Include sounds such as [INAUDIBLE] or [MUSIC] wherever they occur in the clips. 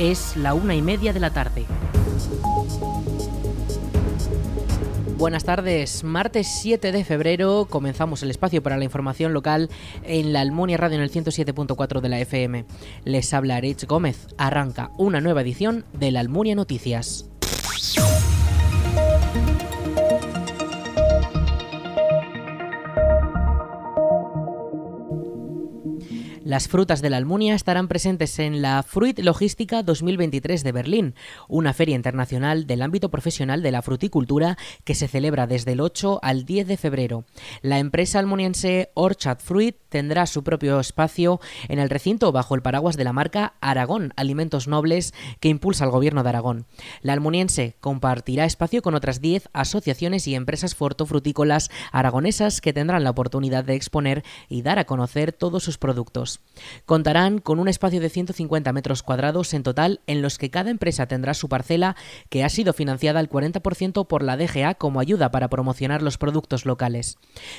Es la una y media de la tarde. Buenas tardes, martes 7 de febrero comenzamos el espacio para la información local en la Almunia Radio en el 107.4 de la FM. Les habla Rich Gómez, arranca una nueva edición de la Almunia Noticias. Las frutas de la Almunia estarán presentes en la Fruit Logística 2023 de Berlín, una feria internacional del ámbito profesional de la fruticultura que se celebra desde el 8 al 10 de febrero. La empresa almuniense Orchard Fruit tendrá su propio espacio en el recinto bajo el paraguas de la marca Aragón Alimentos Nobles que impulsa el gobierno de Aragón. La almuniense compartirá espacio con otras 10 asociaciones y empresas frutícolas aragonesas que tendrán la oportunidad de exponer y dar a conocer todos sus productos. Contarán con un espacio de 150 metros cuadrados en total en los que cada empresa tendrá su parcela que ha sido financiada al 40% por la DGA como ayuda para promocionar los productos locales.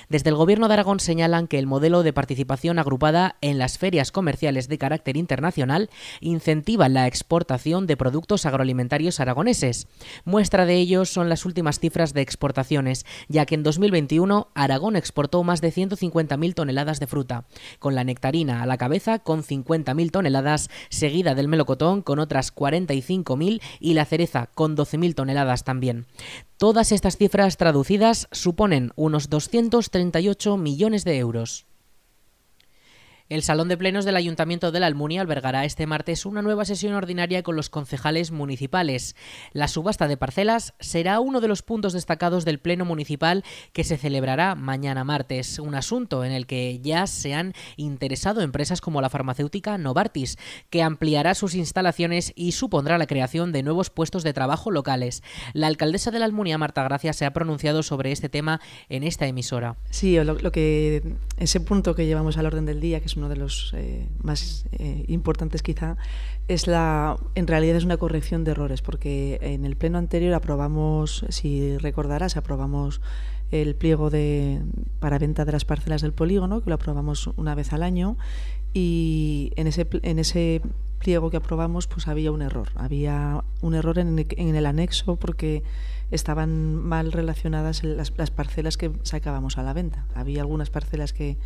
Desde el Gobierno de Aragón señalan que el modelo de participación agrupada en las ferias comerciales de carácter internacional incentiva la exportación de productos agroalimentarios aragoneses. Muestra de ello son las últimas cifras de exportaciones, ya que en 2021 Aragón exportó más de 150.000 toneladas de fruta, con la nectarina a la cabeza con 50.000 toneladas, seguida del melocotón con otras 45.000 y la cereza con 12.000 toneladas también. Todas estas cifras traducidas suponen unos 238 millones de euros. El Salón de Plenos del Ayuntamiento de la Almunia albergará este martes una nueva sesión ordinaria con los concejales municipales. La subasta de parcelas será uno de los puntos destacados del Pleno Municipal que se celebrará mañana martes, un asunto en el que ya se han interesado empresas como la farmacéutica Novartis, que ampliará sus instalaciones y supondrá la creación de nuevos puestos de trabajo locales. La alcaldesa de la Almunia, Marta Gracia, se ha pronunciado sobre este tema en esta emisora. Sí, lo, lo que ese punto que llevamos al orden del día, que es uno de los eh, más eh, importantes quizá, es la, en realidad es una corrección de errores, porque en el pleno anterior aprobamos, si recordarás, aprobamos el pliego de, para venta de las parcelas del polígono, que lo aprobamos una vez al año, y en ese, en ese pliego que aprobamos pues había un error. Había un error en, en el anexo porque estaban mal relacionadas las, las, parcelas que sacábamos a la venta. Había algunas parcelas que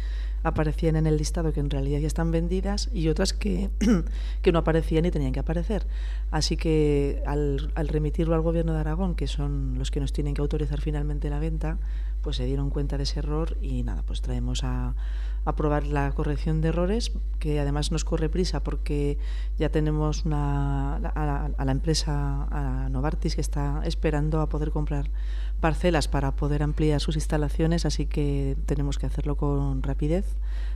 aparecían en el listado que en realidad ya están vendidas y otras que, [CLEARS THROAT] que no aparecían y tenían que aparecer. Así que al, al remitirlo al Gobierno de Aragón, que son los que nos tienen que autorizar finalmente la venta, pues se dieron cuenta de ese error y nada, pues traemos a, aprobar la corrección de errores, que además nos corre prisa porque ya tenemos una, a, a, la empresa, a Novartis, que está esperando a poder comprar parcelas para poder ampliar sus instalaciones, así que tenemos que hacerlo con rapidez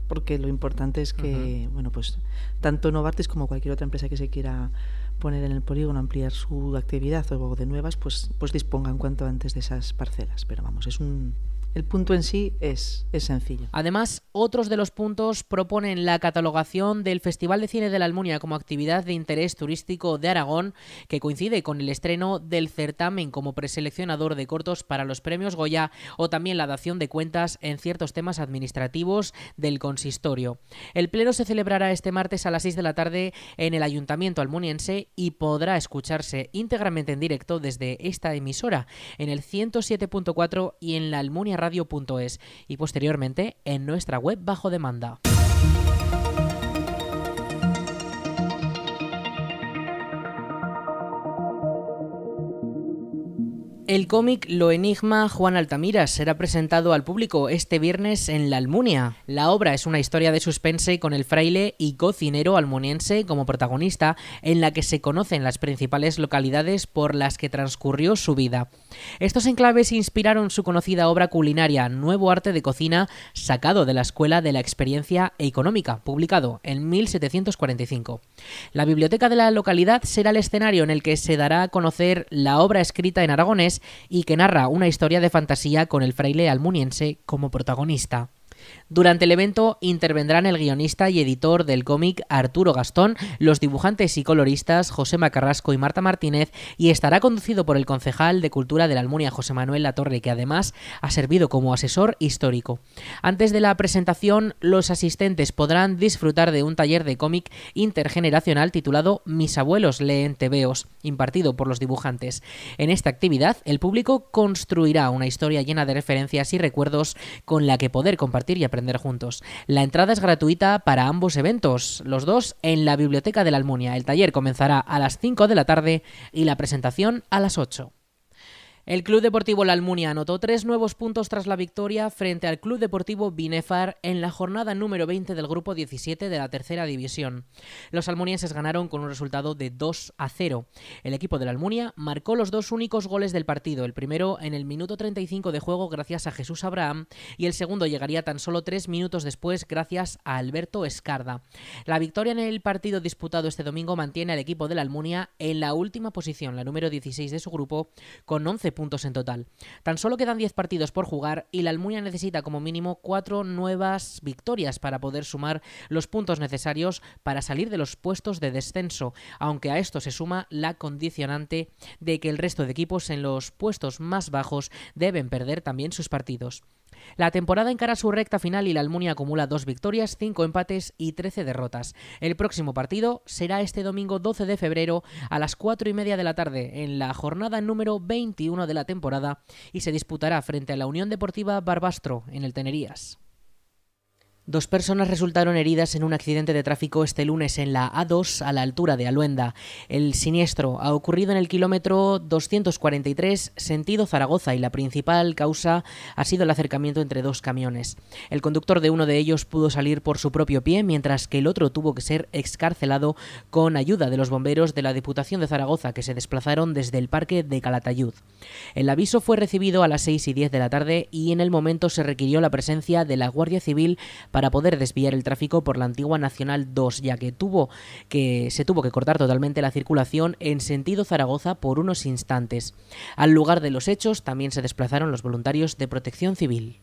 porque lo importante es que, uh -huh. bueno, pues tanto Novartis como cualquier otra empresa que se quiera poner en el polígono, ampliar su actividad o de nuevas, pues, pues dispongan cuanto antes de esas parcelas. Pero vamos, es un, el punto en sí es, es, sencillo. Además, otros de los puntos proponen la catalogación del Festival de Cine de la Almunia como actividad de interés turístico de Aragón, que coincide con el estreno del certamen como preseleccionador de cortos para los premios Goya o también la dación de cuentas en ciertos temas administrativos del consistorio. El pleno se celebrará este martes a las 6 de la tarde en el Ayuntamiento almuniense y podrá escucharse íntegramente en directo desde esta emisora en el 107.4 y en la Almunia y posteriormente en nuestra web bajo demanda. El cómic Lo Enigma Juan Altamira será presentado al público este viernes en La Almunia. La obra es una historia de suspense con el fraile y cocinero almuniense como protagonista, en la que se conocen las principales localidades por las que transcurrió su vida. Estos enclaves inspiraron su conocida obra culinaria Nuevo Arte de Cocina, sacado de la Escuela de la Experiencia Económica, publicado en 1745. La biblioteca de la localidad será el escenario en el que se dará a conocer la obra escrita en aragonés y que narra una historia de fantasía con el fraile almuniense como protagonista. Durante el evento intervendrán el guionista y editor del cómic Arturo Gastón, los dibujantes y coloristas José Macarrasco y Marta Martínez y estará conducido por el concejal de Cultura de la Almunia José Manuel Latorre, que además ha servido como asesor histórico. Antes de la presentación, los asistentes podrán disfrutar de un taller de cómic intergeneracional titulado Mis abuelos leen tebeos, impartido por los dibujantes. En esta actividad, el público construirá una historia llena de referencias y recuerdos con la que poder compartir y aprender juntos. La entrada es gratuita para ambos eventos, los dos en la Biblioteca de la Almunia. El taller comenzará a las 5 de la tarde y la presentación a las 8. El Club Deportivo La Almunia anotó tres nuevos puntos tras la victoria frente al Club Deportivo Binefar en la jornada número 20 del grupo 17 de la tercera división. Los almunienses ganaron con un resultado de 2 a 0. El equipo de la Almunia marcó los dos únicos goles del partido, el primero en el minuto 35 de juego gracias a Jesús Abraham y el segundo llegaría tan solo tres minutos después gracias a Alberto Escarda. La victoria en el partido disputado este domingo mantiene al equipo de la Almunia en la última posición, la número 16 de su grupo, con 11 puntos en total. Tan solo quedan 10 partidos por jugar y la Almunia necesita como mínimo 4 nuevas victorias para poder sumar los puntos necesarios para salir de los puestos de descenso, aunque a esto se suma la condicionante de que el resto de equipos en los puestos más bajos deben perder también sus partidos. La temporada encara su recta final y la Almunia acumula dos victorias, cinco empates y 13 derrotas. El próximo partido será este domingo 12 de febrero a las 4 y media de la tarde, en la jornada número 21 de la temporada, y se disputará frente a la Unión Deportiva Barbastro, en el Tenerías. Dos personas resultaron heridas en un accidente de tráfico este lunes en la A2 a la altura de Aluenda. El siniestro ha ocurrido en el kilómetro 243 sentido Zaragoza y la principal causa ha sido el acercamiento entre dos camiones. El conductor de uno de ellos pudo salir por su propio pie mientras que el otro tuvo que ser excarcelado con ayuda de los bomberos de la Diputación de Zaragoza que se desplazaron desde el parque de Calatayud. El aviso fue recibido a las 6 y 10 de la tarde y en el momento se requirió la presencia de la Guardia Civil poder desviar el tráfico por la antigua Nacional 2, ya que tuvo que se tuvo que cortar totalmente la circulación en sentido Zaragoza por unos instantes. Al lugar de los hechos también se desplazaron los voluntarios de Protección Civil.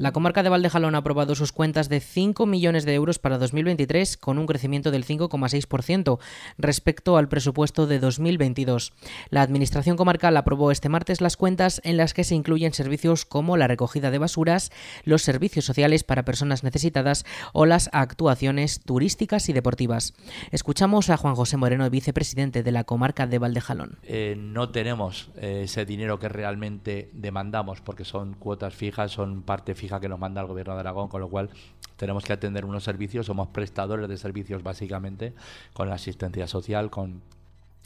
La comarca de Valdejalón ha aprobado sus cuentas de 5 millones de euros para 2023 con un crecimiento del 5,6% respecto al presupuesto de 2022. La Administración comarcal aprobó este martes las cuentas en las que se incluyen servicios como la recogida de basuras, los servicios sociales para personas necesitadas o las actuaciones turísticas y deportivas. Escuchamos a Juan José Moreno, vicepresidente de la comarca de Valdejalón. Eh, no tenemos eh, ese dinero que realmente demandamos porque son cuotas fijas, son parte fija que nos manda el gobierno de Aragón, con lo cual tenemos que atender unos servicios, somos prestadores de servicios básicamente, con la asistencia social, con,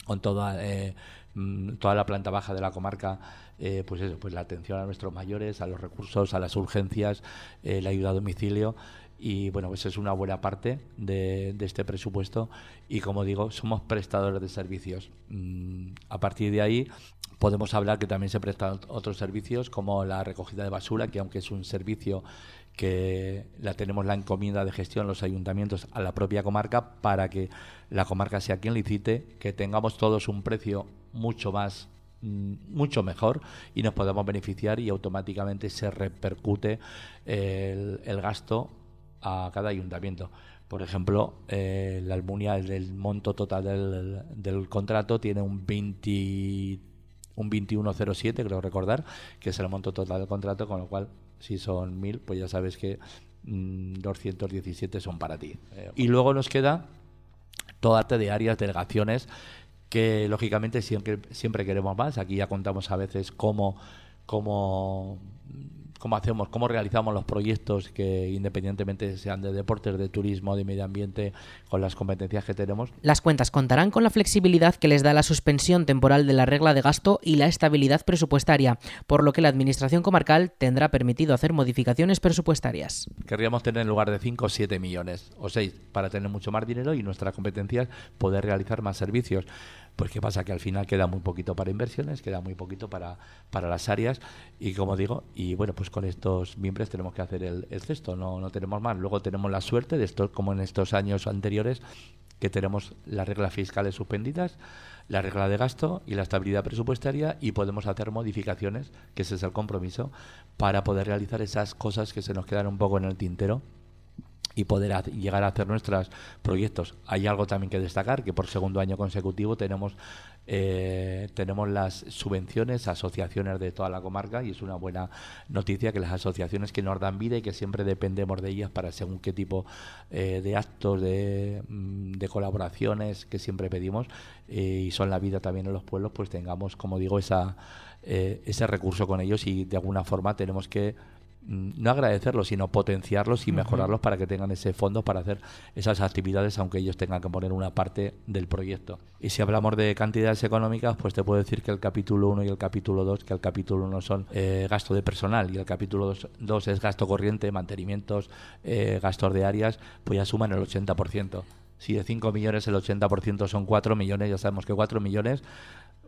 con toda, eh, mm, toda la planta baja de la comarca, eh, pues eso, pues la atención a nuestros mayores, a los recursos, a las urgencias, eh, la ayuda a domicilio y bueno, pues es una buena parte de, este presupuesto y como digo, somos prestadores de servicios. Mm, a partir de ahí podemos hablar que también se prestan otros servicios como la recogida de basura, que aunque es un servicio que la tenemos la encomienda de gestión los ayuntamientos a la propia comarca para que la comarca sea quien licite, que tengamos todos un precio mucho más mm, mucho mejor y nos podamos beneficiar y automáticamente se repercute el gasto a cada ayuntamiento. Por ejemplo, eh, la Almunia, el, monto total del, del, contrato tiene un 20, un 2107, creo recordar, que es el monto total del contrato, con lo cual, si son 1000, pues ya sabes que 217 mm, son para ti. Eh, y luego nos queda toda arte de áreas, delegaciones, que lógicamente siempre, siempre queremos más. Aquí ya contamos a veces cómo, cómo cómo hacemos, cómo realizamos los proyectos que independientemente sean de deportes, de turismo, de medio ambiente, con las competencias que tenemos. Las cuentas contarán con la flexibilidad que les da la suspensión temporal de la regla de gasto y la estabilidad presupuestaria, por lo que la Administración comarcal tendrá permitido hacer modificaciones presupuestarias. Querríamos tener en lugar de 5 7 millones o 6 para tener mucho más dinero y nuestras competencias poder realizar más servicios. Pues qué pasa que al final queda muy poquito para inversiones, queda muy poquito para, para las áreas y como digo, y bueno, pues con estos miembros tenemos que hacer el, el cesto, no, no tenemos más. Luego tenemos la suerte de esto, como en estos años anteriores, que tenemos las reglas fiscales suspendidas, la regla de gasto y la estabilidad presupuestaria y podemos hacer modificaciones, que ese es el compromiso, para poder realizar esas cosas que se nos quedan un poco en el tintero y poder llegar a hacer nuestros proyectos. Hay algo también que destacar, que por segundo año consecutivo tenemos eh, tenemos las subvenciones asociaciones de toda la comarca y es una buena noticia que las asociaciones que nos dan vida y que siempre dependemos de ellas para según qué tipo eh, de actos, de, mm, colaboraciones que siempre pedimos eh, y son la vida también en los pueblos, pues tengamos, como digo, esa, ese recurso con ellos y de alguna forma tenemos que no agradecerlos, sino potenciarlos y mejorarlos para que tengan ese fondo para hacer esas actividades, aunque ellos tengan que poner una parte del proyecto. Y si hablamos de cantidades económicas, pues te puedo decir que el capítulo 1 y el capítulo 2, que el capítulo 1 son eh, gasto de personal y el capítulo 2, es gasto corriente, mantenimientos, eh, gastos de áreas, pues ya suman el 80%. Si de 5 millones el 80% son 4 millones, ya sabemos que 4 millones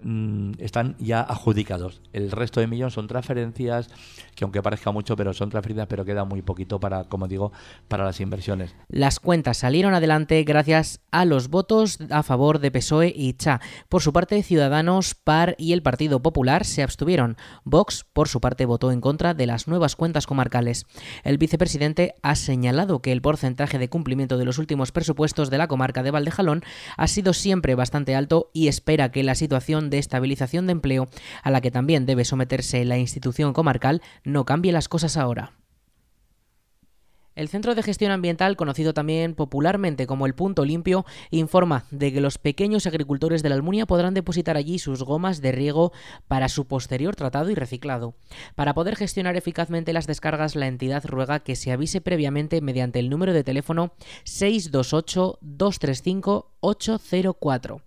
Mm, están ya adjudicados. El resto de millones son transferencias, que aunque parezca mucho, pero son transferencias, pero queda muy poquito para, como digo, para las inversiones. Las cuentas salieron adelante gracias a los votos a favor de PSOE y CHA. Por su parte, Ciudadanos, PAR y el Partido Popular se abstuvieron. Vox, por su parte, votó en contra de las nuevas cuentas comarcales. El vicepresidente ha señalado que el porcentaje de cumplimiento de los últimos presupuestos de la comarca de Valdejalón ha sido siempre bastante alto y espera que la situación de estabilización de empleo a la que también debe someterse la institución comarcal no cambie las cosas ahora. El Centro de Gestión Ambiental, conocido también popularmente como el Punto Limpio, informa de que los pequeños agricultores de la Almunia podrán depositar allí sus gomas de riego para su posterior tratado y reciclado. Para poder gestionar eficazmente las descargas, la entidad ruega que se avise previamente mediante el número de teléfono 628 235 804.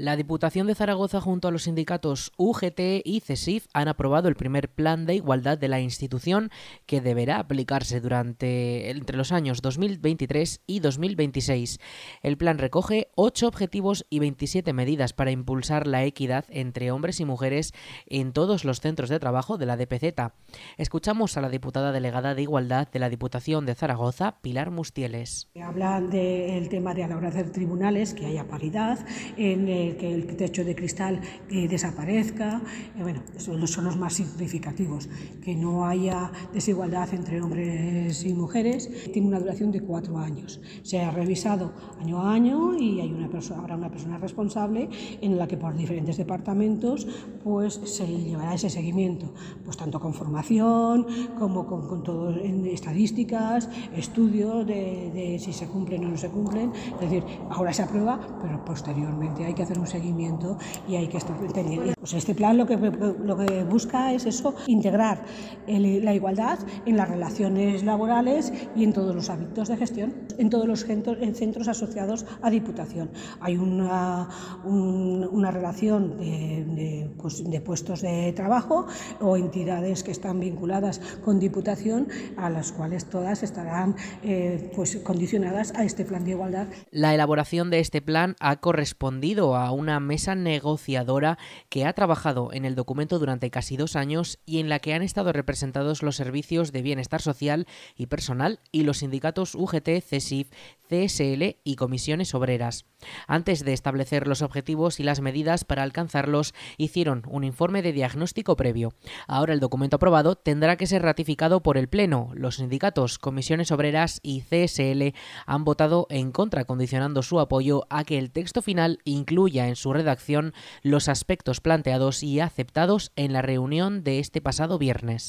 La Diputación de Zaragoza junto a los sindicatos UGT y CESIF han aprobado el primer plan de igualdad de la institución que deberá aplicarse durante entre los años 2023 y 2026. El plan recoge ocho objetivos y 27 medidas para impulsar la equidad entre hombres y mujeres en todos los centros de trabajo de la DPZ. Escuchamos a la diputada delegada de Igualdad de la Diputación de Zaragoza, Pilar Mustieles. Hablan del tema de a la hora de hacer tribunales, que haya paridad en que el techo de cristal eh, desaparezca. Eh, bueno, son, son los más significativos. Que no haya desigualdad entre hombres y mujeres. Tiene una duración de cuatro años. Se ha revisado año a año y hay una persona, habrá una persona responsable en la que por diferentes departamentos pues, se llevará ese seguimiento, pues tanto con formación como con, con todo en estadísticas, estudios de, de si se cumplen o no se cumplen. Es decir, ahora se aprueba, pero posteriormente hay que hacer un seguimiento y hay que estar teniendo. Pues este plan lo que, lo que busca es eso, integrar la igualdad en las relaciones laborales y en todos los hábitos de gestión, en todos los centros, en centros asociados a Diputación. Hay una, una relación de, pues, de, puestos de trabajo o entidades que están vinculadas con Diputación a las cuales todas estarán eh, pues, condicionadas a este plan de igualdad. La elaboración de este plan ha correspondido a una mesa negociadora que ha trabajado en el documento durante casi dos años y en la que han estado representados los servicios de bienestar social y personal y los sindicatos UGT, CESIF, CSL y comisiones obreras. Antes de establecer los objetivos y las medidas para alcanzarlos, hicieron un informe de diagnóstico previo. Ahora el documento aprobado tendrá que ser ratificado por el Pleno. Los sindicatos, comisiones obreras y CSL han votado en contra, condicionando su apoyo a que el texto final incluya en su redacción los aspectos planteados y aceptados en la reunión de este pasado viernes.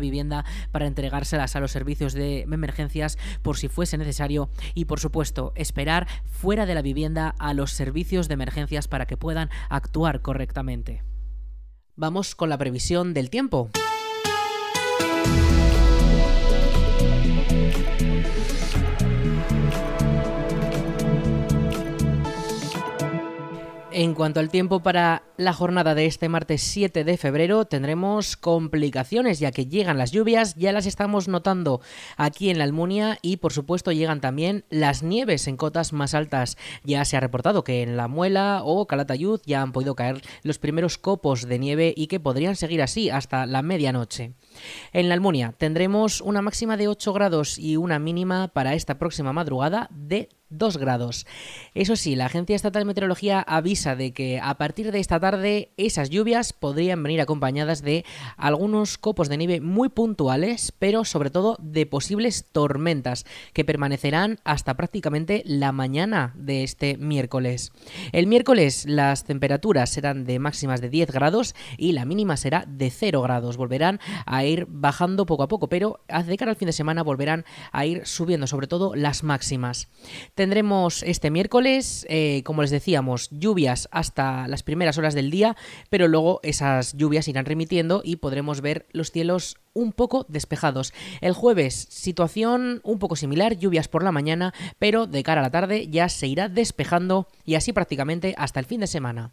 vivienda para entregárselas a los servicios de emergencias por si fuese necesario y por supuesto esperar fuera de la vivienda a los servicios de emergencias para que puedan actuar correctamente. Vamos con la previsión del tiempo. En cuanto al tiempo para la jornada de este martes 7 de febrero, tendremos complicaciones ya que llegan las lluvias, ya las estamos notando aquí en la Almunia y por supuesto llegan también las nieves en cotas más altas. Ya se ha reportado que en La Muela o Calatayud ya han podido caer los primeros copos de nieve y que podrían seguir así hasta la medianoche. En la Almunia tendremos una máxima de 8 grados y una mínima para esta próxima madrugada de 2 grados. Eso sí, la Agencia Estatal de Meteorología avisa de que a partir de esta tarde esas lluvias podrían venir acompañadas de algunos copos de nieve muy puntuales, pero sobre todo de posibles tormentas que permanecerán hasta prácticamente la mañana de este miércoles. El miércoles las temperaturas serán de máximas de 10 grados y la mínima será de 0 grados. Volverán a ir bajando poco a poco, pero de cara al fin de semana volverán a ir subiendo, sobre todo las máximas. Tendremos este miércoles, eh, como les decíamos, lluvias hasta las primeras horas del día, pero luego esas lluvias irán remitiendo y podremos ver los cielos un poco despejados. El jueves, situación un poco similar, lluvias por la mañana, pero de cara a la tarde ya se irá despejando y así prácticamente hasta el fin de semana.